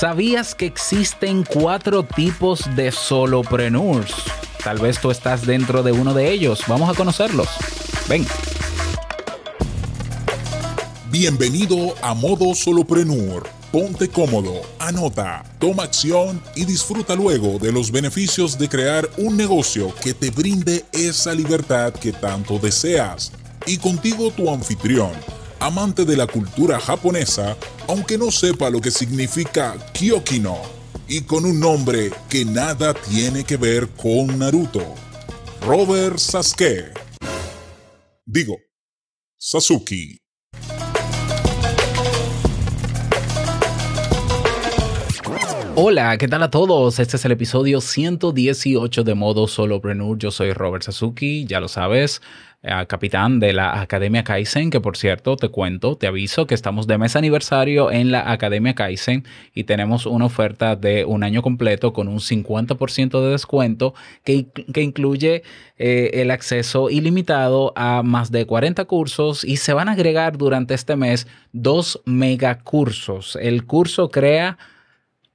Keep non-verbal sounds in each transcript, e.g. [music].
¿Sabías que existen cuatro tipos de solopreneurs? Tal vez tú estás dentro de uno de ellos. Vamos a conocerlos. Ven. Bienvenido a Modo Solopreneur. Ponte cómodo, anota, toma acción y disfruta luego de los beneficios de crear un negocio que te brinde esa libertad que tanto deseas. Y contigo tu anfitrión amante de la cultura japonesa, aunque no sepa lo que significa Kyokino, y con un nombre que nada tiene que ver con Naruto. Robert Sasuke. Digo, Sasuke. Hola, ¿qué tal a todos? Este es el episodio 118 de Modo Solopreneur. Yo soy Robert Sasuki, ya lo sabes capitán de la Academia Kaizen, que por cierto te cuento, te aviso que estamos de mes aniversario en la Academia Kaizen y tenemos una oferta de un año completo con un 50% de descuento que, que incluye eh, el acceso ilimitado a más de 40 cursos y se van a agregar durante este mes dos megacursos. El curso crea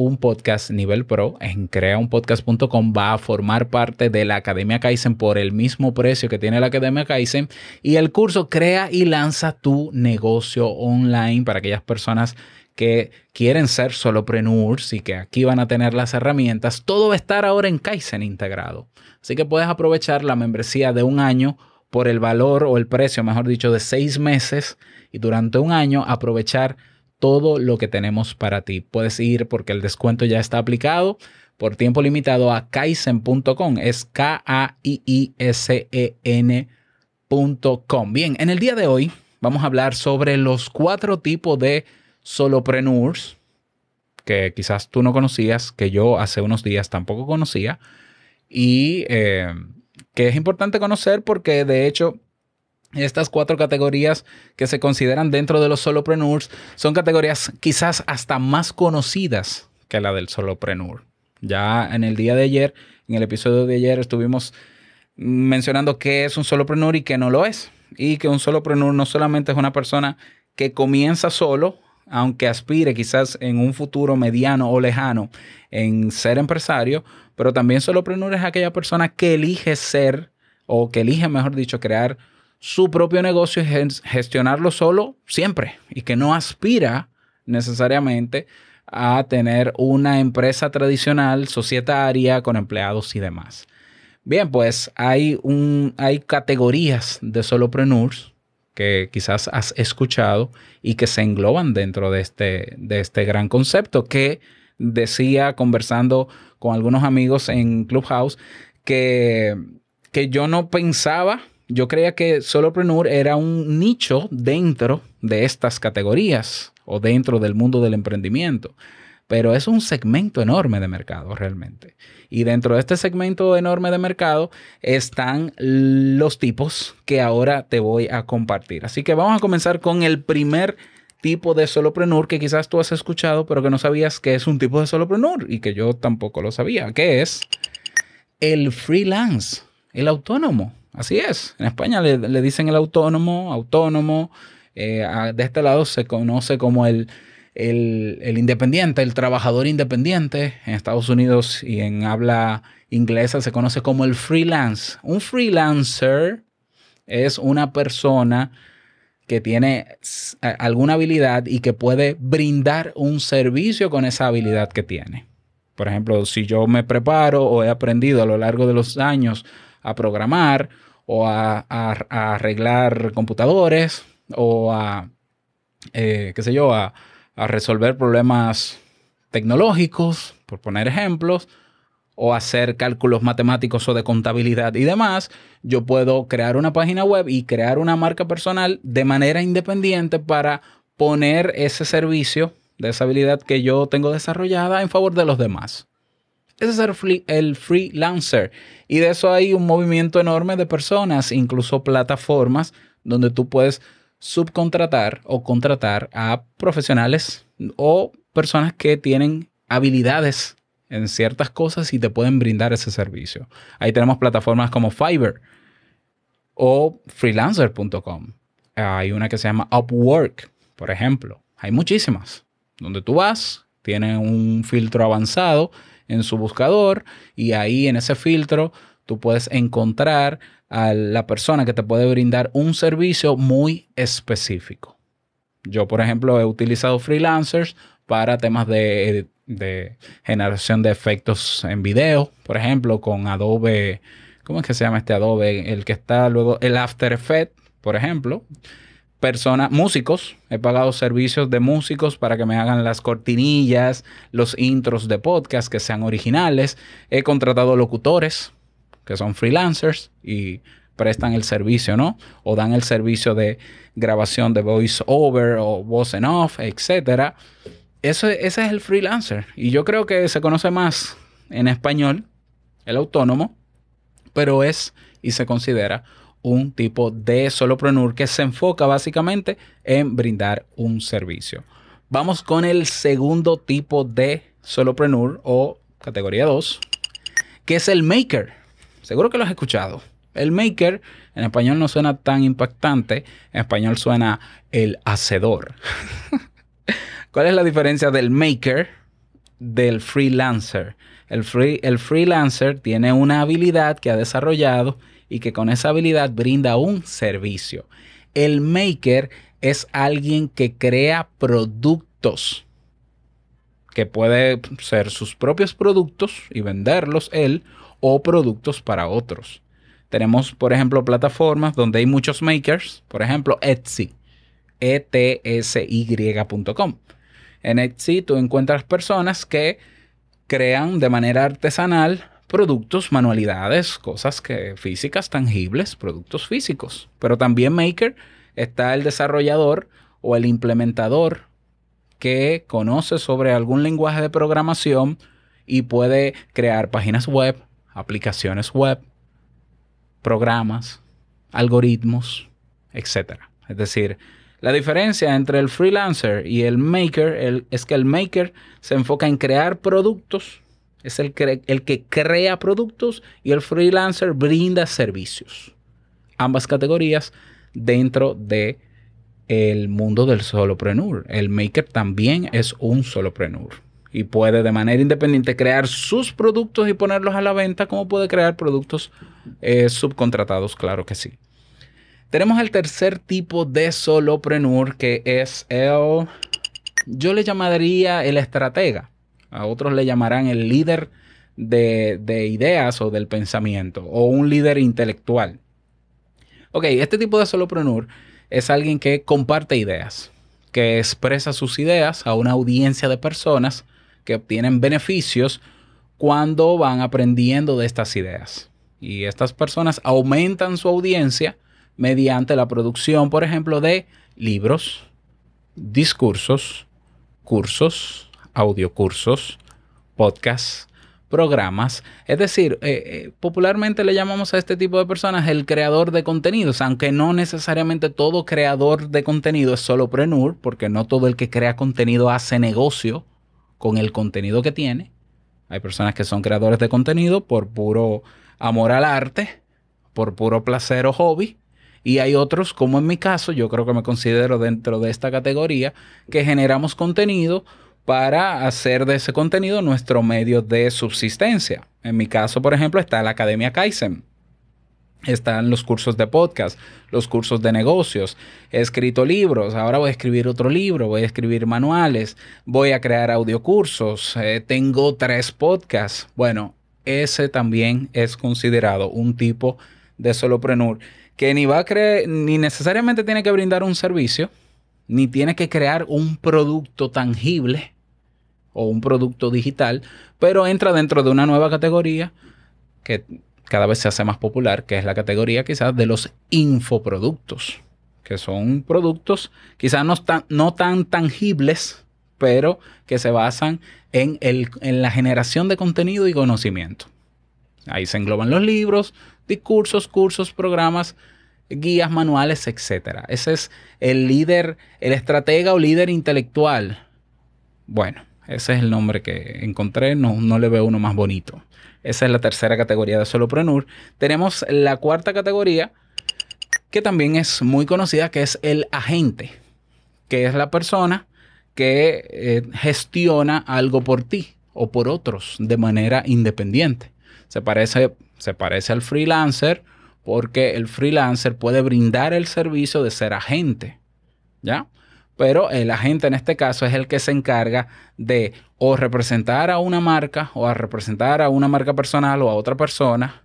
un podcast nivel pro en creaunpodcast.com va a formar parte de la Academia Kaizen por el mismo precio que tiene la Academia Kaizen y el curso crea y lanza tu negocio online para aquellas personas que quieren ser solopreneurs y que aquí van a tener las herramientas. Todo va a estar ahora en Kaizen integrado. Así que puedes aprovechar la membresía de un año por el valor o el precio, mejor dicho, de seis meses y durante un año aprovechar todo lo que tenemos para ti. Puedes ir porque el descuento ya está aplicado por tiempo limitado a kaizen.com. Es K-A-I-I-S-E-N.com. Bien, en el día de hoy vamos a hablar sobre los cuatro tipos de solopreneurs que quizás tú no conocías, que yo hace unos días tampoco conocía y eh, que es importante conocer porque de hecho estas cuatro categorías que se consideran dentro de los solopreneurs son categorías quizás hasta más conocidas que la del solopreneur. Ya en el día de ayer, en el episodio de ayer, estuvimos mencionando qué es un solopreneur y qué no lo es. Y que un solopreneur no solamente es una persona que comienza solo, aunque aspire quizás en un futuro mediano o lejano en ser empresario, pero también solopreneur es aquella persona que elige ser o que elige, mejor dicho, crear su propio negocio y gestionarlo solo siempre y que no aspira necesariamente a tener una empresa tradicional, societaria, con empleados y demás. Bien, pues hay, un, hay categorías de solopreneurs que quizás has escuchado y que se engloban dentro de este, de este gran concepto que decía conversando con algunos amigos en Clubhouse que, que yo no pensaba yo creía que solopreneur era un nicho dentro de estas categorías o dentro del mundo del emprendimiento. Pero es un segmento enorme de mercado realmente. Y dentro de este segmento enorme de mercado están los tipos que ahora te voy a compartir. Así que vamos a comenzar con el primer tipo de solopreneur que quizás tú has escuchado, pero que no sabías que es un tipo de solopreneur y que yo tampoco lo sabía, que es el freelance, el autónomo. Así es. En España le, dicen el autónomo, autónomo. Eh, de este lado se conoce como el, el, independiente, el trabajador independiente. En Estados Unidos y en habla inglesa se conoce como el freelance. Un freelancer es una persona que tiene alguna habilidad y que puede brindar un servicio con esa habilidad que tiene. Por ejemplo, si yo me preparo o he aprendido a lo largo de los años a programar o a, arreglar computadores o a, eh, qué sé yo, a, resolver problemas tecnológicos, por poner ejemplos, o hacer cálculos matemáticos o de contabilidad y demás, yo puedo crear una página web y crear una marca personal de manera independiente para poner ese servicio de esa habilidad que yo tengo desarrollada en favor de los demás. Ese es el, freelancer. Y de eso hay un movimiento enorme de personas, incluso plataformas, donde tú puedes subcontratar o contratar a profesionales o personas que tienen habilidades en ciertas cosas y te pueden brindar ese servicio. Ahí tenemos plataformas como Fiverr o freelancer.com. Hay una que se llama Upwork, por ejemplo. Hay muchísimas, donde tú vas Tiene un filtro avanzado en su buscador y ahí en ese filtro tú puedes encontrar a la persona que te puede brindar un servicio muy específico. Yo, por ejemplo, he utilizado freelancers para temas de, generación de efectos en video, por ejemplo, con Adobe, ¿cómo es que se llama este Adobe? El que está luego, el After Effects, por ejemplo. Personas, músicos, he pagado servicios de músicos para que me hagan las cortinillas, los intros de podcast que sean originales. He contratado locutores que son freelancers y prestan el servicio, ¿no? O dan el servicio de grabación de voice over o voice en off, etcétera. ese es el freelancer. Y yo creo que se conoce más en español, el autónomo, pero es y se considera un tipo de solopreneur que se enfoca básicamente en brindar un servicio. Vamos con el segundo tipo de solopreneur o categoría 2, que es el maker. Seguro que lo has escuchado. El maker en español no suena tan impactante, en español suena el hacedor. [laughs] ¿Cuál es la diferencia del maker del freelancer? El, el freelancer tiene una habilidad que ha desarrollado y que con esa habilidad brinda un servicio. El maker es alguien que crea productos, que puede ser sus propios productos y venderlos él o productos para otros. Tenemos, por ejemplo, plataformas donde hay muchos makers, por ejemplo, Etsy, etsy.com. En Etsy tú encuentras personas que crean de manera artesanal productos, manualidades, cosas que físicas tangibles, productos físicos. Pero también maker está el desarrollador o el implementador que conoce sobre algún lenguaje de programación y puede crear páginas web, aplicaciones web, programas, algoritmos, etc. Es decir, la diferencia entre el freelancer y el maker es que el maker se enfoca en crear productos, es el, el que crea productos y el freelancer brinda servicios. Ambas categorías dentro de el mundo del solopreneur. El maker también es un solopreneur y puede de manera independiente crear sus productos y ponerlos a la venta, como puede crear productos eh, subcontratados, claro que sí. Tenemos el tercer tipo de solopreneur que es el, yo le llamaría el estratega, a otros le llamarán el líder de, de ideas o del pensamiento o un líder intelectual. Ok, este tipo de solopreneur es alguien que comparte ideas, que expresa sus ideas a una audiencia de personas que obtienen beneficios cuando van aprendiendo de estas ideas. Y estas personas aumentan su audiencia mediante la producción, por ejemplo, de libros, discursos, cursos, audiocursos, podcasts, programas. Es decir, eh, eh, popularmente le llamamos a este tipo de personas el creador de contenidos, aunque no necesariamente todo creador de contenido es solo prenur, porque no todo el que crea contenido hace negocio con el contenido que tiene. Hay personas que son creadores de contenido por puro amor al arte, por puro placer o hobby. Y hay otros, como en mi caso, yo creo que me considero dentro de esta categoría, que generamos contenido para hacer de ese contenido nuestro medio de subsistencia. En mi caso, por ejemplo, está la Academia Kaizen están los cursos de podcast, los cursos de negocios. He escrito libros, ahora voy a escribir otro libro, voy a escribir manuales, voy a crear audiocursos, eh, tengo tres podcasts. Bueno, ese también es considerado un tipo de solopreneur que ni va a creer, ni necesariamente tiene que brindar un servicio, ni tiene que crear un producto tangible o un producto digital, pero entra dentro de una nueva categoría que cada vez se hace más popular, que es la categoría quizás de los infoproductos, que son productos quizás no tan, no tan tangibles, pero que se basan en, en la generación de contenido y conocimiento. Ahí se engloban los libros, discursos, cursos, programas, guías, manuales, etc. Ese es el líder, el estratega o líder intelectual. Bueno, ese es el nombre que encontré, no, no le veo uno más bonito. Esa es la tercera categoría de solopreneur. Tenemos la cuarta categoría, que también es muy conocida, que es el agente, que es la persona que eh, gestiona algo por ti o por otros de manera independiente. Se parece, se parece al freelancer porque el freelancer puede brindar el servicio de ser agente, ¿ya? Pero el agente en este caso es el que se encarga de o representar a una marca o a representar a una marca personal o a otra persona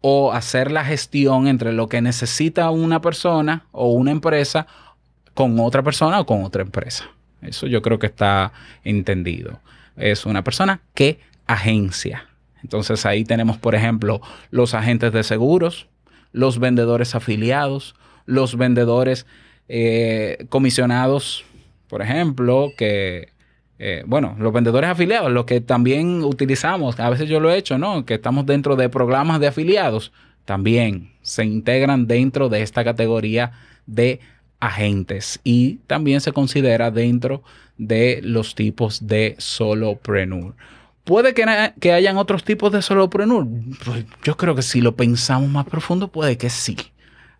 o hacer la gestión entre lo que necesita una persona o una empresa con otra persona o con otra empresa. Eso yo creo que está entendido. Es una persona que agencia. Entonces ahí tenemos, por ejemplo, los agentes de seguros, los vendedores afiliados, los vendedores eh, comisionados, por ejemplo, que, eh, bueno, los vendedores afiliados, los que también utilizamos, a veces yo lo he hecho, ¿no? Que estamos dentro de programas de afiliados, también se integran dentro de esta categoría de agentes y también se considera dentro de los tipos de solopreneur. Puede que, que hayan otros tipos de solopreneur. Pues yo creo que si lo pensamos más profundo, puede que sí.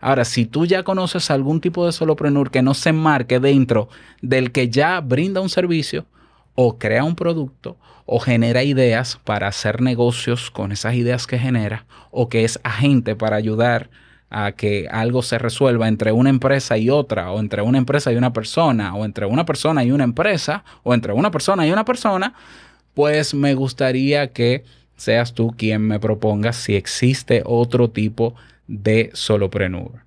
Ahora, si tú ya conoces algún tipo de solopreneur que no se enmarque dentro del que ya brinda un servicio o crea un producto o genera ideas para hacer negocios con esas ideas que genera o que es agente para ayudar a que algo se resuelva entre una empresa y otra, o entre una empresa y una persona, o entre una persona y una empresa, o entre una persona y una persona, pues me gustaría que seas tú quien me proponga si existe otro tipo de solopreneur.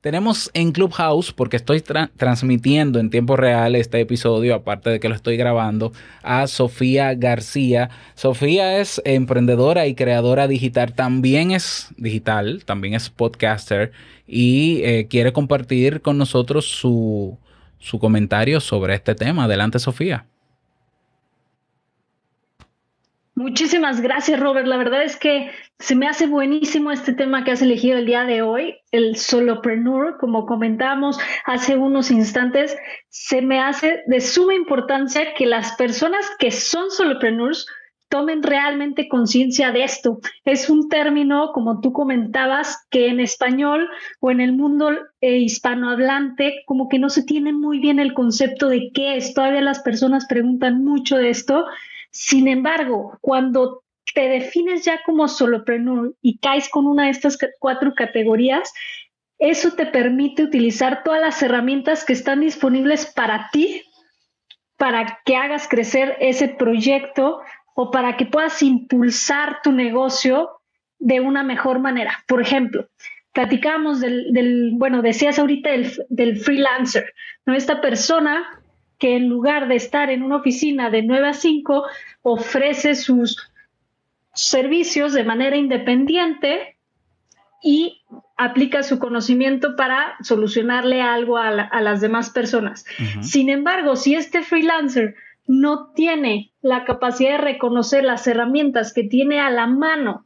Tenemos en Clubhouse, porque estoy transmitiendo en tiempo real este episodio, aparte de que lo estoy grabando, a Sofía García. Sofía es emprendedora y creadora digital, también es digital, también es podcaster y eh, quiere compartir con nosotros su, su comentario sobre este tema. Adelante, Sofía. Muchísimas gracias, Robert. La verdad es que se me hace buenísimo este tema que has elegido el día de hoy, el solopreneur, como comentamos hace unos instantes. Se me hace de suma importancia que las personas que son solopreneurs tomen realmente conciencia de esto. Es un término, como tú comentabas, que en español o en el mundo eh, hispanohablante como que no se tiene muy bien el concepto de qué es. Todavía las personas preguntan mucho de esto sin embargo, cuando te defines ya como solopreneur y caes con una de estas cuatro categorías, eso te permite utilizar todas las herramientas que están disponibles para ti, para que hagas crecer ese proyecto o para que puedas impulsar tu negocio de una mejor manera. Por ejemplo, platicamos del, bueno, decías ahorita del, del freelancer, ¿no? Esta persona que en lugar de estar en una oficina de 9 a 5, ofrece sus servicios de manera independiente y aplica su conocimiento para solucionarle algo a, las demás personas. Sin embargo, si este freelancer no tiene la capacidad de reconocer las herramientas que tiene a la mano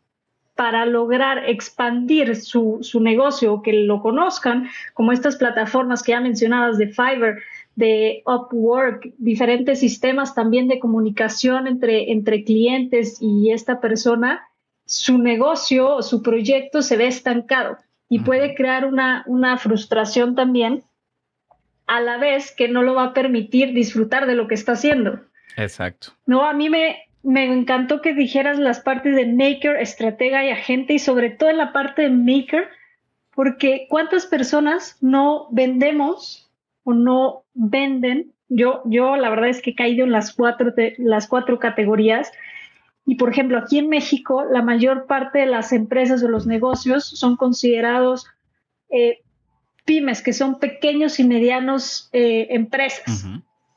para lograr expandir su, su negocio o que lo conozcan, como estas plataformas que ya mencionadas de Fiverr, de Upwork, diferentes sistemas también de comunicación entre, entre clientes y esta persona, su negocio o su proyecto se ve estancado y puede crear una, una frustración también, a la vez que no lo va a permitir disfrutar de lo que está haciendo. Exacto. No, a mí me, me encantó que dijeras las partes de maker, estratega y agente y sobre todo en la parte de maker, porque cuántas personas no vendemos o no venden. Yo, yo la verdad es que he caído en las cuatro, las cuatro categorías. Y por ejemplo, aquí en México, la mayor parte de las empresas o los negocios son considerados eh, pymes, que son pequeños y medianos eh, empresas.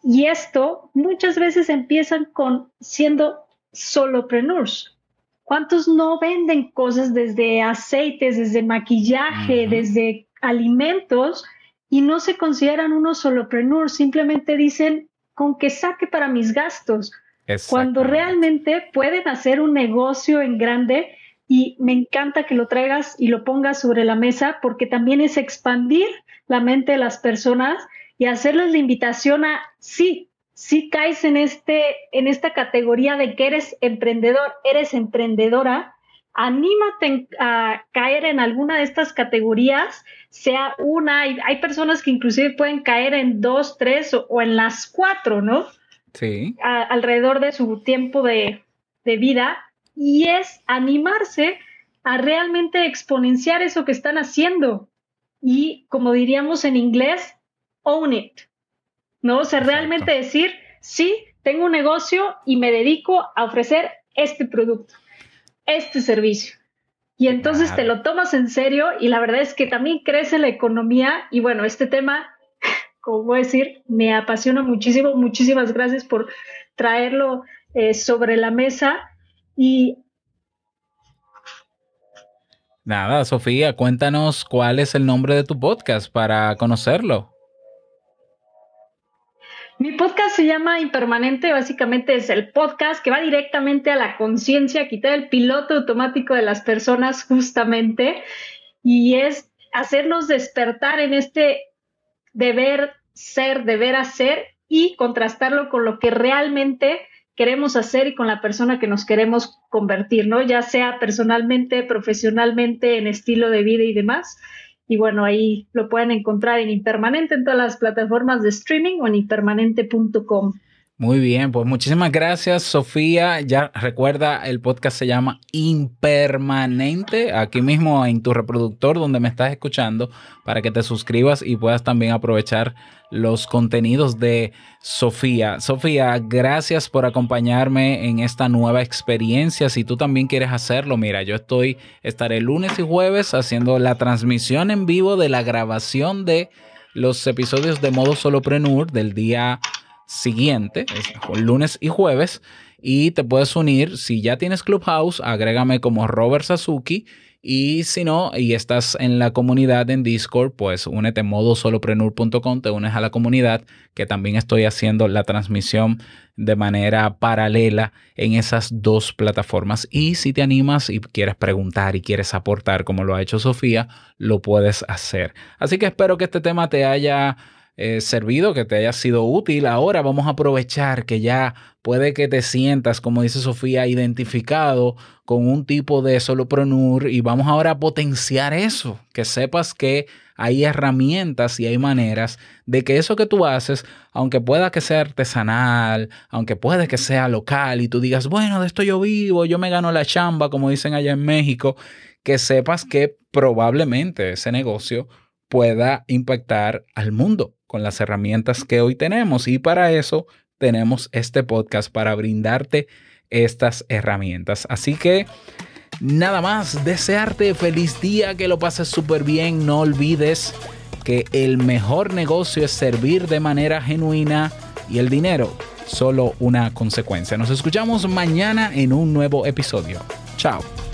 Y esto muchas veces empiezan con siendo solopreneurs. ¿Cuántos no venden cosas desde aceites, desde maquillaje, desde alimentos y no se consideran unos solopreneurs, simplemente dicen con que saque para mis gastos, cuando realmente pueden hacer un negocio en grande y me encanta que lo traigas y lo pongas sobre la mesa porque también es expandir la mente de las personas y hacerles la invitación a sí, sí caes en este en esta categoría de que eres emprendedor, eres emprendedora, anímate a caer en alguna de estas categorías, sea una, hay, personas que inclusive pueden caer en dos, tres o, en las cuatro, ¿no? Sí. alrededor de su tiempo de, de vida y es animarse a realmente exponenciar eso que están haciendo y, como diríamos en inglés, own it, ¿no? O sea, realmente decir, sí, tengo un negocio y me dedico a ofrecer este producto, este servicio. Y entonces te lo tomas en serio y la verdad es que también crece la economía y bueno, este tema, como voy a decir, me apasiona muchísimo. Muchísimas gracias por traerlo eh, sobre la mesa y... Nada, Sofía, cuéntanos cuál es el nombre de tu podcast para conocerlo. Mi podcast se llama Impermanente, básicamente es el podcast que va directamente a la conciencia, quitar el piloto automático de las personas justamente, y es hacernos despertar en este deber ser, deber hacer y contrastarlo con lo que realmente queremos hacer y con la persona que nos queremos convertir, ¿no? Ya sea personalmente, profesionalmente, en estilo de vida y demás. Y bueno, ahí lo pueden encontrar en Impermanente en todas las plataformas de streaming o en impermanente.com. Muy bien, pues muchísimas gracias, Sofía. Ya recuerda, el podcast se llama Impermanente, aquí mismo en tu reproductor donde me estás escuchando, para que te suscribas y puedas también aprovechar los contenidos de Sofía. Sofía, gracias por acompañarme en esta nueva experiencia. Si tú también quieres hacerlo, mira, yo estoy, estaré lunes y jueves haciendo la transmisión en vivo de la grabación de los episodios de modo soloprenur del día siguiente, lunes y jueves, y te puedes unir. Si ya tienes Clubhouse, agrégame como Robert Sasuki. Y si no, y estás en la comunidad en Discord, pues únete en modosoloprenur.com, te unes a la comunidad, que también estoy haciendo la transmisión de manera paralela en esas dos plataformas. Y si te animas y quieres preguntar y quieres aportar, como lo ha hecho Sofía, lo puedes hacer. Así que espero que este tema te haya eh, servido, que te haya sido útil. Ahora vamos a aprovechar que ya puede que te sientas, como dice Sofía, identificado con un tipo de solopreneur y vamos ahora a potenciar eso, que sepas que hay herramientas y hay maneras de que eso que tú haces, aunque pueda que sea artesanal, aunque puede que sea local y tú digas, bueno, de esto yo vivo, yo me gano la chamba, como dicen allá en México, que sepas que probablemente ese negocio pueda impactar al mundo con las herramientas que hoy tenemos. Y para eso tenemos este podcast para brindarte estas herramientas. Así que nada más, desearte feliz día, que lo pases súper bien. No olvides que el mejor negocio es servir de manera genuina y el dinero solo una consecuencia. Nos escuchamos mañana en un nuevo episodio. Chao.